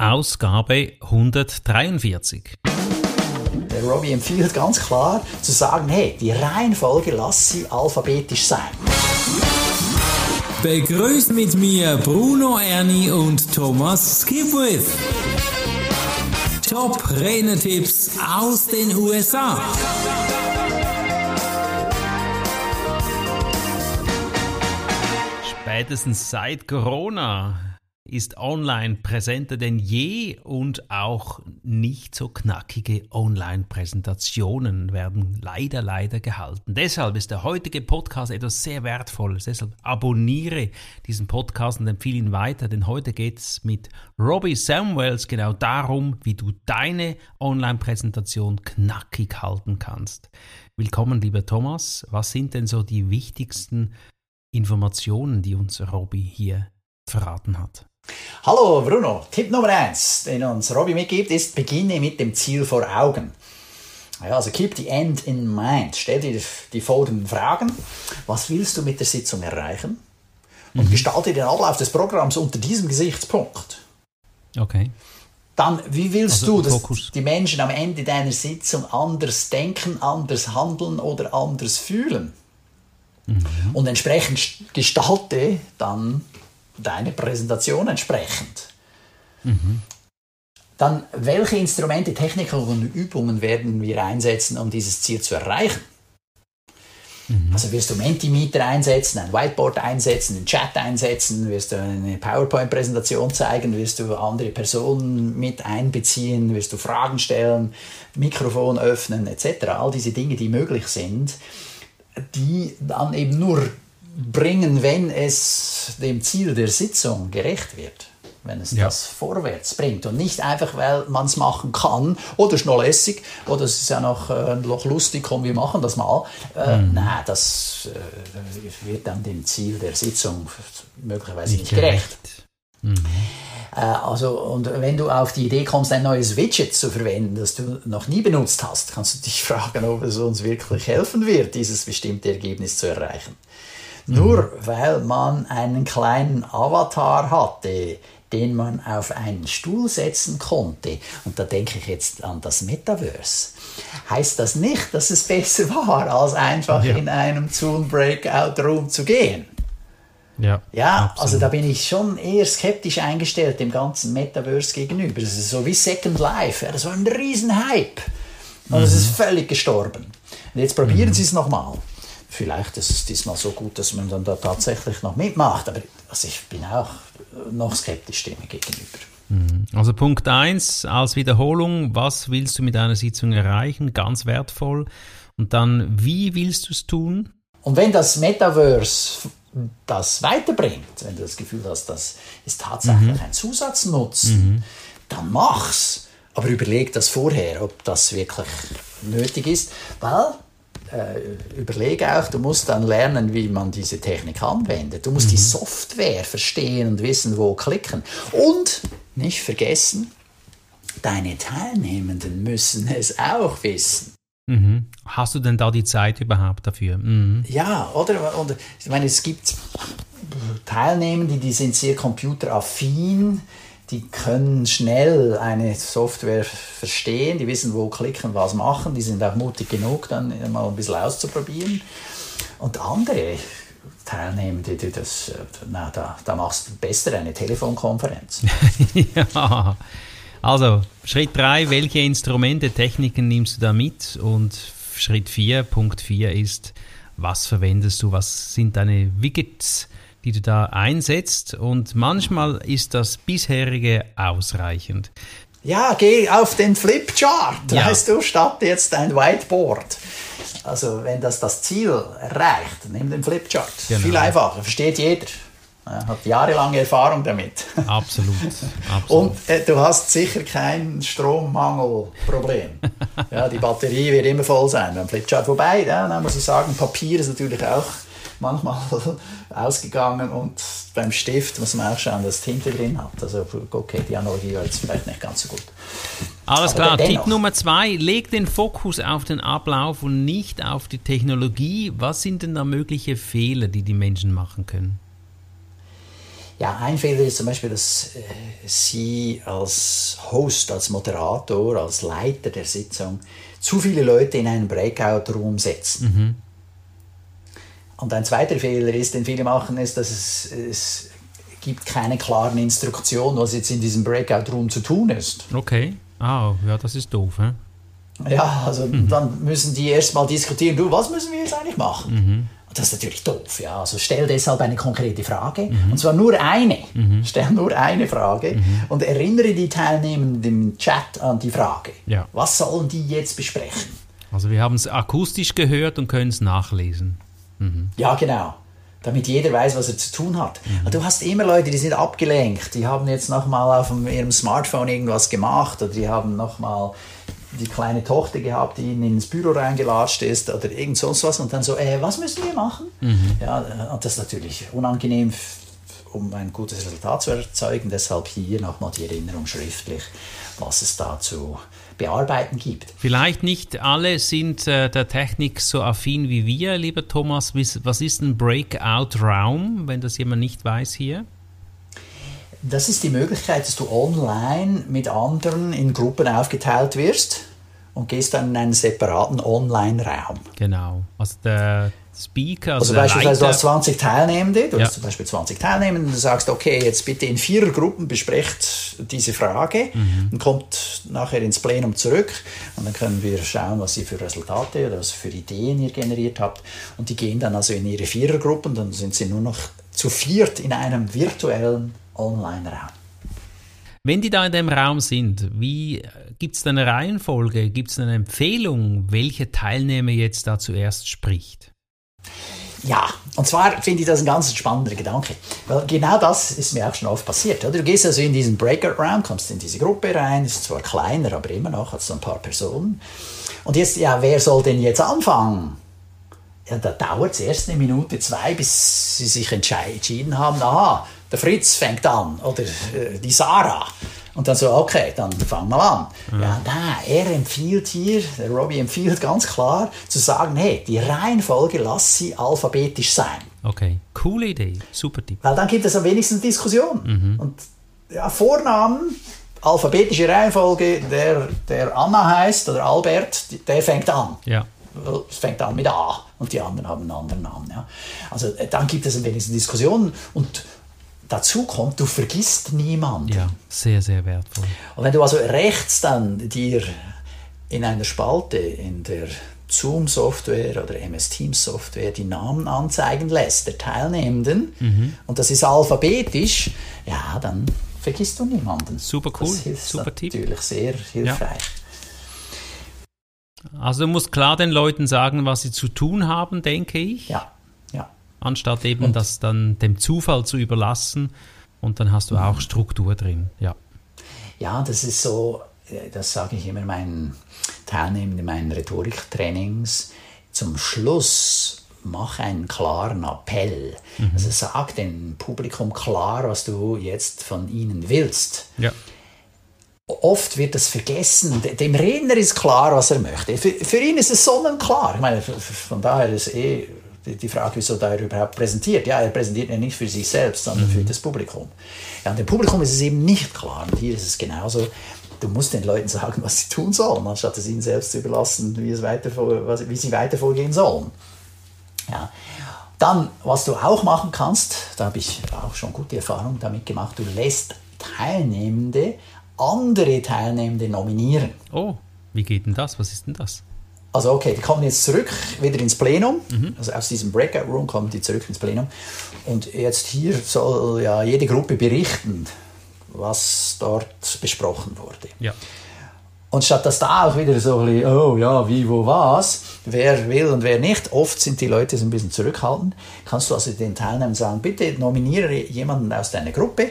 Ausgabe 143. Der Robbie empfiehlt ganz klar zu sagen, hey, die Reihenfolge lass sie alphabetisch sein. Begrüßt mit mir Bruno Ernie und Thomas Skipwith. Top Renetipps aus den USA. Spätestens seit Corona ist online präsenter denn je und auch nicht so knackige Online-Präsentationen werden leider, leider gehalten. Deshalb ist der heutige Podcast etwas sehr Wertvolles. Deshalb abonniere diesen Podcast und empfehle ihn weiter, denn heute geht es mit Robbie Samuels genau darum, wie du deine Online-Präsentation knackig halten kannst. Willkommen, lieber Thomas. Was sind denn so die wichtigsten Informationen, die uns Robbie hier verraten hat? Hallo Bruno, Tipp Nummer 1, den uns Robby mitgibt, ist, beginne mit dem Ziel vor Augen. Ja, also keep the end in mind. Stell dir die folgenden Fragen. Was willst du mit der Sitzung erreichen? Und mhm. gestalte den Ablauf des Programms unter diesem Gesichtspunkt. Okay. Dann, wie willst also, du, dass Fokus. die Menschen am Ende deiner Sitzung anders denken, anders handeln oder anders fühlen? Mhm. Und entsprechend gestalte dann deine Präsentation entsprechend. Mhm. Dann, welche Instrumente, Techniken und Übungen werden wir einsetzen, um dieses Ziel zu erreichen? Mhm. Also wirst du Mentimeter einsetzen, ein Whiteboard einsetzen, einen Chat einsetzen, wirst du eine PowerPoint-Präsentation zeigen, wirst du andere Personen mit einbeziehen, wirst du Fragen stellen, Mikrofon öffnen etc. All diese Dinge, die möglich sind, die dann eben nur bringen, wenn es dem Ziel der Sitzung gerecht wird. Wenn es ja. das vorwärts bringt und nicht einfach, weil man es machen kann oder ist noch lässig oder es ist ja noch, äh, noch lustig, komm, wir machen das mal. Äh, mhm. Nein, das äh, wird dann dem Ziel der Sitzung möglicherweise nicht, nicht gerecht. gerecht. Mhm. Äh, also, und wenn du auf die Idee kommst, ein neues Widget zu verwenden, das du noch nie benutzt hast, kannst du dich fragen, ob es uns wirklich helfen wird, dieses bestimmte Ergebnis zu erreichen. Nur weil man einen kleinen Avatar hatte, den man auf einen Stuhl setzen konnte, und da denke ich jetzt an das Metaverse, heißt das nicht, dass es besser war, als einfach ja. in einem Zoom Breakout Room zu gehen. Ja, ja absolut. also da bin ich schon eher skeptisch eingestellt dem ganzen Metaverse gegenüber. Es ist so wie Second Life, das war ein Riesenhype. Und mhm. es ist völlig gestorben. Und jetzt probieren mhm. Sie es nochmal vielleicht ist es diesmal so gut, dass man dann da tatsächlich noch mitmacht. Aber also ich bin auch noch skeptisch dem gegenüber. Mhm. Also Punkt 1 als Wiederholung, was willst du mit einer Sitzung erreichen? Ganz wertvoll. Und dann, wie willst du es tun? Und wenn das Metaverse das weiterbringt, wenn du das Gefühl hast, das ist tatsächlich mhm. ein Zusatznutzen, mhm. dann mach's. Aber überleg das vorher, ob das wirklich nötig ist, weil äh, überlege auch, du musst dann lernen, wie man diese Technik anwendet. Du musst mhm. die Software verstehen und wissen, wo klicken. Und nicht vergessen, deine Teilnehmenden müssen es auch wissen. Mhm. Hast du denn da die Zeit überhaupt dafür? Mhm. Ja, oder? Und ich meine, es gibt Teilnehmende, die sind sehr computeraffin die können schnell eine Software verstehen, die wissen, wo klicken, was machen, die sind auch mutig genug, dann mal ein bisschen auszuprobieren. Und andere Teilnehmende, die das, na, da, da machst du besser eine Telefonkonferenz. ja. Also, Schritt 3, welche Instrumente, Techniken nimmst du da mit? Und Schritt 4, Punkt 4 ist, was verwendest du, was sind deine Widgets? Die du da einsetzt und manchmal ist das bisherige ausreichend. Ja, geh auf den Flipchart, ja. weißt du, statt jetzt ein Whiteboard. Also wenn das das Ziel erreicht, nimm den Flipchart. Genau. Viel einfacher, versteht jeder. Er hat jahrelange Erfahrung damit. Absolut. absolut. Und äh, du hast sicher kein Strommangelproblem. ja, die Batterie wird immer voll sein beim Flipchart. Wobei, ja, dann muss ich sagen, Papier ist natürlich auch manchmal ausgegangen und beim Stift muss man auch schauen, dass Tinte drin hat. Also okay, die Analogie war jetzt vielleicht nicht ganz so gut. Alles Aber klar, Tipp Nummer zwei, leg den Fokus auf den Ablauf und nicht auf die Technologie. Was sind denn da mögliche Fehler, die die Menschen machen können? Ja, ein Fehler ist zum Beispiel, dass äh, Sie als Host, als Moderator, als Leiter der Sitzung zu viele Leute in einen Breakout-Room setzen. Mhm. Und ein zweiter Fehler ist, den viele machen, ist, dass es, es gibt keine klaren Instruktionen, was jetzt in diesem Breakout-Room zu tun ist. Okay. Ah, ja, das ist doof. He? Ja, also mhm. dann müssen die erstmal diskutieren, du, was müssen wir jetzt eigentlich machen? Mhm. Das ist natürlich doof. Ja. Also stell deshalb eine konkrete Frage. Mhm. Und zwar nur eine. Mhm. Stell nur eine Frage mhm. und erinnere die Teilnehmenden im Chat an die Frage. Ja. Was sollen die jetzt besprechen? Also wir haben es akustisch gehört und können es nachlesen. Mhm. Ja, genau. Damit jeder weiß, was er zu tun hat. Mhm. Du hast immer Leute, die sind abgelenkt. Die haben jetzt nochmal auf ihrem Smartphone irgendwas gemacht oder die haben nochmal die kleine Tochter gehabt, die ihnen ins Büro reingelatscht ist oder irgend sonst was und dann so, äh, was müssen wir machen? Mhm. Ja, und das ist natürlich unangenehm, um ein gutes Resultat zu erzeugen. Deshalb hier nochmal die Erinnerung schriftlich, was es da zu bearbeiten gibt. Vielleicht nicht alle sind äh, der Technik so affin wie wir, lieber Thomas. Was ist ein Breakout-Raum, wenn das jemand nicht weiß hier? Das ist die Möglichkeit, dass du online mit anderen in Gruppen aufgeteilt wirst und gehst dann in einen separaten Online-Raum. Genau. Also der Speaker, also, also beispielsweise du hast 20 Teilnehmende, du ja. hast zum Beispiel 20 Teilnehmende und du sagst, okay, jetzt bitte in vier Gruppen besprecht diese Frage mhm. und kommt nachher ins Plenum zurück und dann können wir schauen, was ihr für Resultate oder was für Ideen ihr generiert habt und die gehen dann also in ihre Vierergruppen, dann sind sie nur noch zu viert in einem virtuellen Online-Raum. Wenn die da in dem Raum sind, wie gibt es eine Reihenfolge? Gibt es eine Empfehlung, welche Teilnehmer jetzt da zuerst spricht? Ja, und zwar finde ich das ein ganz spannender Gedanke. Weil genau das ist mir auch schon oft passiert. Oder? Du gehst also in diesen Breakout-Raum, kommst in diese Gruppe rein, ist zwar kleiner, aber immer noch hat es ein paar Personen. Und jetzt, ja, wer soll denn jetzt anfangen? Ja, da dauert es erst eine Minute, zwei, bis sie sich entschieden haben, aha, der Fritz fängt an oder äh, die Sarah. Und dann so, okay, dann fangen wir an. Ja. ja, nein, er empfiehlt hier, der Robbie empfiehlt ganz klar, zu sagen, hey, die Reihenfolge lass sie alphabetisch sein. Okay, coole Idee, super Tipp. Weil dann gibt es am wenigsten Diskussion. Mhm. Und ja, Vornamen, alphabetische Reihenfolge, der, der Anna heißt oder Albert, der fängt an. Ja. Es fängt an mit A und die anderen haben einen anderen Namen. Ja. Also äh, dann gibt es am wenigsten Diskussionen und dazu kommt, du vergisst niemanden. Ja, sehr, sehr wertvoll. Und wenn du also rechts dann dir in einer Spalte in der Zoom-Software oder MS Teams-Software die Namen anzeigen lässt der Teilnehmenden mhm. und das ist alphabetisch, ja, dann vergisst du niemanden. Super cool, das ist super Tipp. Natürlich sehr hilfreich. Ja. Also du musst klar den Leuten sagen, was sie zu tun haben, denke ich. Ja anstatt eben und das dann dem Zufall zu überlassen. Und dann hast du auch Struktur drin. Ja, ja das ist so, äh, das sage ich immer meinen Teilnehmern in meinen Rhetoriktrainings. Zum Schluss mach einen klaren Appell. Mhm. Also sag dem Publikum klar, was du jetzt von ihnen willst. Ja. Oft wird das vergessen. Dem Redner ist klar, was er möchte. Für, für ihn ist es sonnenklar. Ich meine, von daher ist es eh die Frage, wieso da er überhaupt präsentiert. Ja, er präsentiert ja nicht für sich selbst, sondern mhm. für das Publikum. Ja, und dem Publikum ist es eben nicht klar. Und hier ist es genauso. Du musst den Leuten sagen, was sie tun sollen, anstatt es ihnen selbst zu überlassen, wie, es weiter, wie sie weiter vorgehen sollen. Ja. Dann, was du auch machen kannst, da habe ich auch schon gute Erfahrungen damit gemacht, du lässt Teilnehmende andere Teilnehmende nominieren. Oh, wie geht denn das? Was ist denn das? Also okay, die kommen jetzt zurück wieder ins Plenum, mhm. also aus diesem Breakout Room kommen die zurück ins Plenum und jetzt hier soll ja jede Gruppe berichten, was dort besprochen wurde. Ja. Und statt dass da auch wieder so ein bisschen, oh ja, wie, wo, was, wer will und wer nicht, oft sind die Leute so ein bisschen zurückhaltend, kannst du also den Teilnehmern sagen, bitte nominiere jemanden aus deiner Gruppe,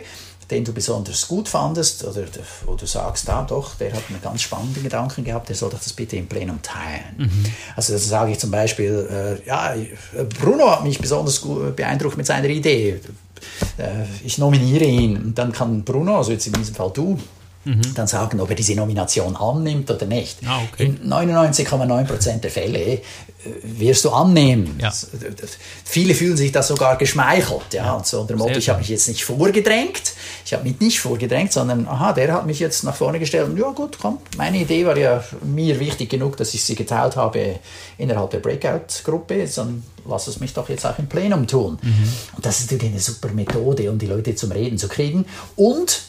den du besonders gut fandest oder wo du sagst, ah doch, der hat einen ganz spannenden Gedanken gehabt, der soll doch das bitte im Plenum teilen. Mhm. Also das sage ich zum Beispiel, äh, ja, Bruno hat mich besonders beeindruckt mit seiner Idee. Äh, ich nominiere ihn und dann kann Bruno, also jetzt in diesem Fall du, mhm. dann sagen, ob er diese Nomination annimmt oder nicht. Ah, okay. In 99,9% der Fälle äh, wirst du annehmen. Ja. Viele fühlen sich da sogar geschmeichelt. Ja? Und so unter dem Motto, ich habe mich jetzt nicht vorgedrängt, ich habe mich nicht vorgedrängt, sondern aha, der hat mich jetzt nach vorne gestellt. Und ja gut, komm, meine Idee war ja mir wichtig genug, dass ich sie geteilt habe innerhalb der Breakout-Gruppe, dann lass es mich doch jetzt auch im Plenum tun. Mhm. Und das ist natürlich eine super Methode, um die Leute zum Reden zu kriegen. Und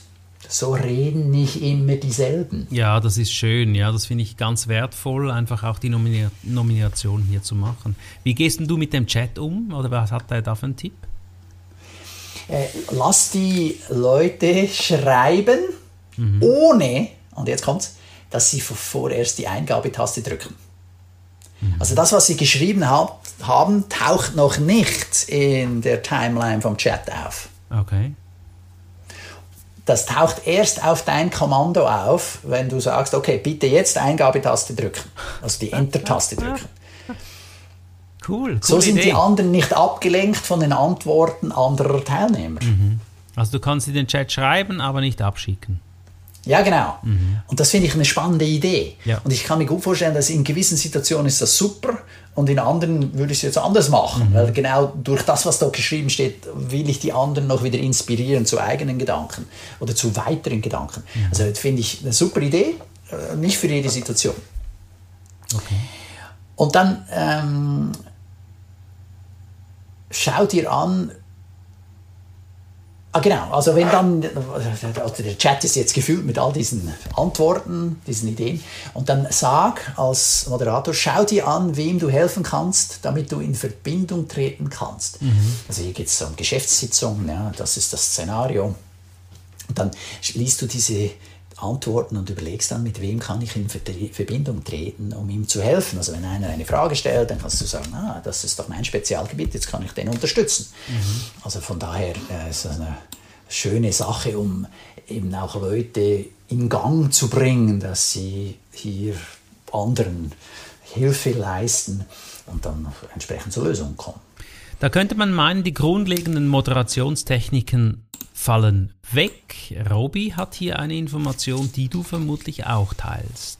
so reden nicht immer dieselben. Ja, das ist schön. Ja, das finde ich ganz wertvoll, einfach auch die Nomina Nomination hier zu machen. Wie gehst denn du mit dem Chat um? Oder was hat er da für einen Tipp? Äh, lass die Leute schreiben, mhm. ohne, und jetzt kommt's, dass sie vorerst die Eingabetaste drücken. Mhm. Also das, was sie geschrieben hab, haben, taucht noch nicht in der Timeline vom Chat auf. Okay das taucht erst auf dein Kommando auf, wenn du sagst, okay, bitte jetzt Eingabetaste drücken, also die Enter-Taste drücken. Cool. So sind Idee. die anderen nicht abgelenkt von den Antworten anderer Teilnehmer. Mhm. Also du kannst in den Chat schreiben, aber nicht abschicken. Ja, genau. Mhm. Und das finde ich eine spannende Idee. Ja. Und ich kann mir gut vorstellen, dass in gewissen Situationen ist das super und in anderen würde ich es jetzt anders machen. Mhm. Weil genau durch das, was da geschrieben steht, will ich die anderen noch wieder inspirieren zu eigenen Gedanken oder zu weiteren Gedanken. Mhm. Also das finde ich eine super Idee, äh, nicht für jede Situation. Okay. Und dann ähm, schau dir an, Ah, genau. Also wenn dann, also der Chat ist jetzt gefüllt mit all diesen Antworten, diesen Ideen. Und dann sag als Moderator, schau dir an, wem du helfen kannst, damit du in Verbindung treten kannst. Mhm. Also hier geht es um Geschäftssitzungen, ja, das ist das Szenario. Und dann liest du diese Antworten und überlegst dann, mit wem kann ich in Verbindung treten, um ihm zu helfen. Also wenn einer eine Frage stellt, dann kannst du sagen, ah, das ist doch mein Spezialgebiet, jetzt kann ich den unterstützen. Mhm. Also von daher äh, ist es eine schöne Sache, um eben auch Leute in Gang zu bringen, dass sie hier anderen Hilfe leisten und dann entsprechend zur Lösung kommen. Da könnte man meinen, die grundlegenden Moderationstechniken fallen weg. Robi hat hier eine Information, die du vermutlich auch teilst.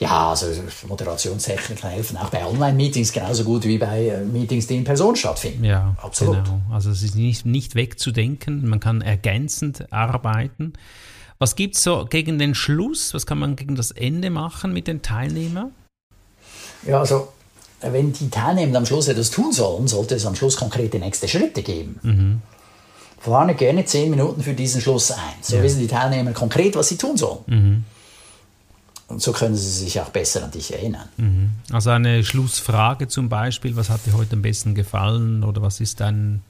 Ja, also Moderationstechniken helfen auch bei Online-Meetings genauso gut wie bei äh, Meetings, die in Person stattfinden. Ja, absolut. Genau. Also es ist nicht, nicht wegzudenken, man kann ergänzend arbeiten. Was gibt es so gegen den Schluss? Was kann man gegen das Ende machen mit den Teilnehmern? Ja, also wenn die Teilnehmer am Schluss etwas tun sollen, sollte es am Schluss konkrete nächste Schritte geben. Mhm plane gerne zehn Minuten für diesen Schluss ein. So ja. wissen die Teilnehmer konkret, was sie tun sollen. Mhm. Und so können sie sich auch besser an dich erinnern. Mhm. Also eine Schlussfrage zum Beispiel, was hat dir heute am besten gefallen oder was ist dein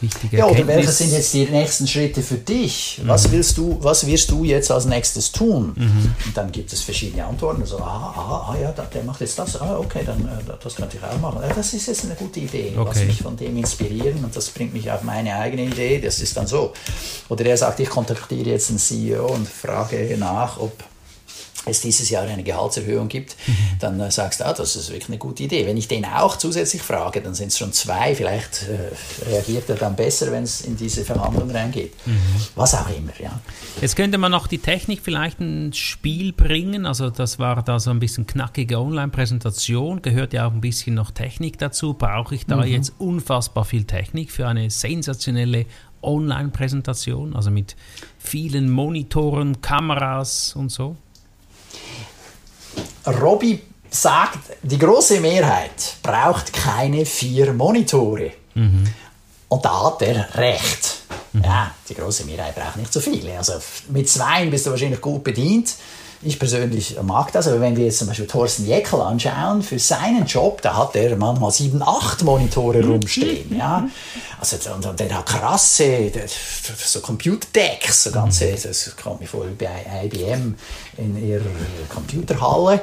wichtige Ja, oder welche sind jetzt die nächsten Schritte für dich? Mhm. Was willst du, was wirst du jetzt als nächstes tun? Mhm. Und dann gibt es verschiedene Antworten. Also, ah, ah, ah ja, der macht jetzt das. Ah, okay, dann äh, das könnte ich auch machen. Das ist jetzt eine gute Idee. Okay. Lass mich von dem inspirieren und das bringt mich auf meine eigene Idee. Das ist dann so. Oder er sagt, ich kontaktiere jetzt einen CEO und frage nach, ob es dieses Jahr eine Gehaltserhöhung gibt, mhm. dann äh, sagst du, ah, das ist wirklich eine gute Idee. Wenn ich den auch zusätzlich frage, dann sind es schon zwei. Vielleicht äh, reagiert er dann besser, wenn es in diese Verhandlung reingeht. Mhm. Was auch immer, ja. Jetzt könnte man noch die Technik vielleicht ins Spiel bringen. Also das war da so ein bisschen knackige Online-Präsentation. Gehört ja auch ein bisschen noch Technik dazu. Brauche ich da mhm. jetzt unfassbar viel Technik für eine sensationelle Online-Präsentation? Also mit vielen Monitoren, Kameras und so? Robby sagt, die große Mehrheit braucht keine vier Monitore. Mhm. Und da hat er recht. Mhm. Ja, die große Mehrheit braucht nicht so viele. Also mit zwei bist du wahrscheinlich gut bedient. Ich persönlich mag das, aber wenn wir jetzt zum Beispiel Thorsten Jeckel anschauen, für seinen Job, da hat er manchmal sieben, acht Monitore mhm. rumstehen. Ja? Also, und, und der hat krasse, der, so Computerdecks, so ganze, mhm. das kommt mir vor bei IBM in ihrer Computerhalle.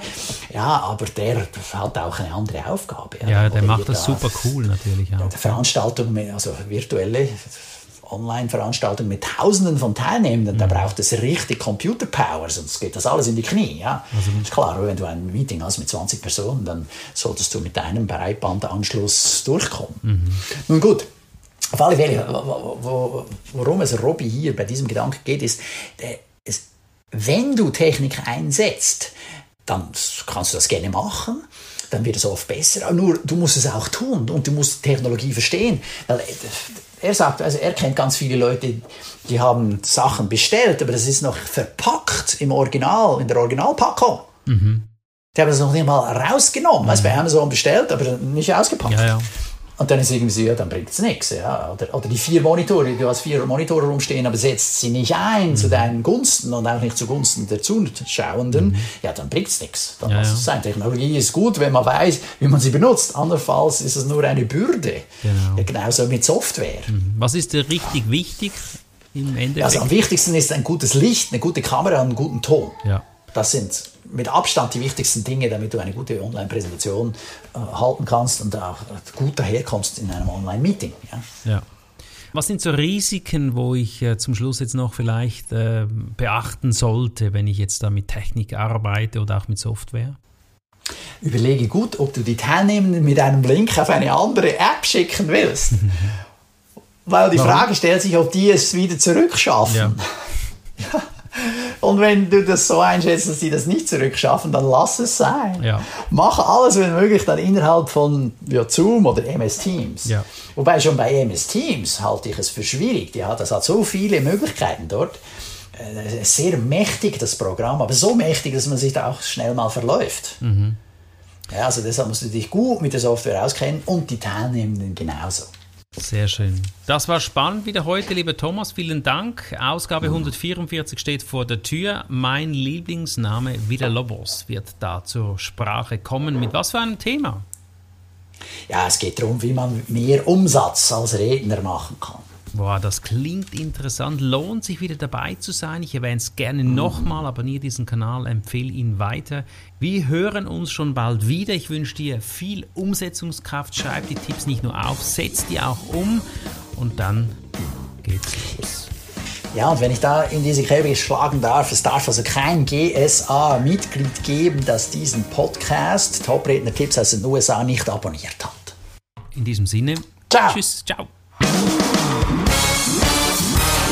Ja, aber der hat auch eine andere Aufgabe. Ja, der macht das super cool natürlich auch. Veranstaltungen, also virtuelle Online-Veranstaltung mit Tausenden von Teilnehmenden, mhm. da braucht es richtig Computer-Power, sonst geht das alles in die Knie. Ja? Also, ist klar, wenn du ein Meeting hast mit 20 Personen, dann solltest du mit deinem Breitbandanschluss durchkommen. Mhm. Nun gut, auf alle Fälle, worum es Robby hier bei diesem Gedanken geht, ist, wenn du Technik einsetzt, dann kannst du das gerne machen, dann wird es oft besser. Nur du musst es auch tun und du musst Technologie verstehen. Weil äh, er sagt, also er kennt ganz viele Leute, die haben Sachen bestellt, aber das ist noch verpackt im Original, in der Originalpackung. Mhm. Die haben das noch nicht mal rausgenommen. Mhm. Also bei Amazon bestellt, aber nicht ausgepackt. Ja, ja. Und dann ist irgendwie so, ja, dann bringt es nichts. Ja. Oder, oder die vier Monitore, du hast vier Monitore rumstehen, aber setzt sie nicht ein mhm. zu deinen Gunsten und auch nicht zugunsten der Zuschauenden, mhm. ja, dann bringt es nichts. Dann ja, muss es sein. Technologie ist gut, wenn man weiß, wie man sie benutzt. Andernfalls ist es nur eine Bürde. Genau. Ja, genauso mit Software. Mhm. Was ist dir richtig wichtig im Endeffekt? Also am wichtigsten ist ein gutes Licht, eine gute Kamera und einen guten Ton. Ja. Das sind mit Abstand die wichtigsten Dinge, damit du eine gute Online-Präsentation äh, halten kannst und auch gut daherkommst in einem Online-Meeting. Ja. ja. Was sind so Risiken, wo ich äh, zum Schluss jetzt noch vielleicht äh, beachten sollte, wenn ich jetzt da mit Technik arbeite oder auch mit Software? Überlege gut, ob du die Teilnehmenden mit einem Link auf eine andere App schicken willst. Weil die Warum? Frage stellt sich, ob die es wieder zurückschaffen. Ja. ja. Und wenn du das so einschätzt, dass sie das nicht zurückschaffen, dann lass es sein. Ja. Mach alles, wenn möglich, dann innerhalb von ja, Zoom oder MS Teams. Ja. Wobei schon bei MS Teams halte ich es für schwierig. Ja, das hat so viele Möglichkeiten dort. Äh, sehr mächtig, das Programm, aber so mächtig, dass man sich da auch schnell mal verläuft. Mhm. Ja, also deshalb musst du dich gut mit der Software auskennen und die Teilnehmenden genauso. Sehr schön. Das war spannend wieder heute, lieber Thomas. Vielen Dank. Ausgabe 144 steht vor der Tür. Mein Lieblingsname Villalobos wird da zur Sprache kommen. Mit was für einem Thema? Ja, es geht darum, wie man mehr Umsatz als Redner machen kann. Boah, das klingt interessant. Lohnt sich wieder dabei zu sein. Ich erwähne es gerne nochmal. Abonniere diesen Kanal, empfehle ihn weiter. Wir hören uns schon bald wieder. Ich wünsche dir viel Umsetzungskraft. Schreib die Tipps nicht nur auf, setz die auch um und dann geht's los. Ja, und wenn ich da in diese Kerbe schlagen darf, es darf also kein GSA-Mitglied geben, das diesen Podcast Top-Redner-Tipps aus den USA nicht abonniert hat. In diesem Sinne, ciao. tschüss, ciao.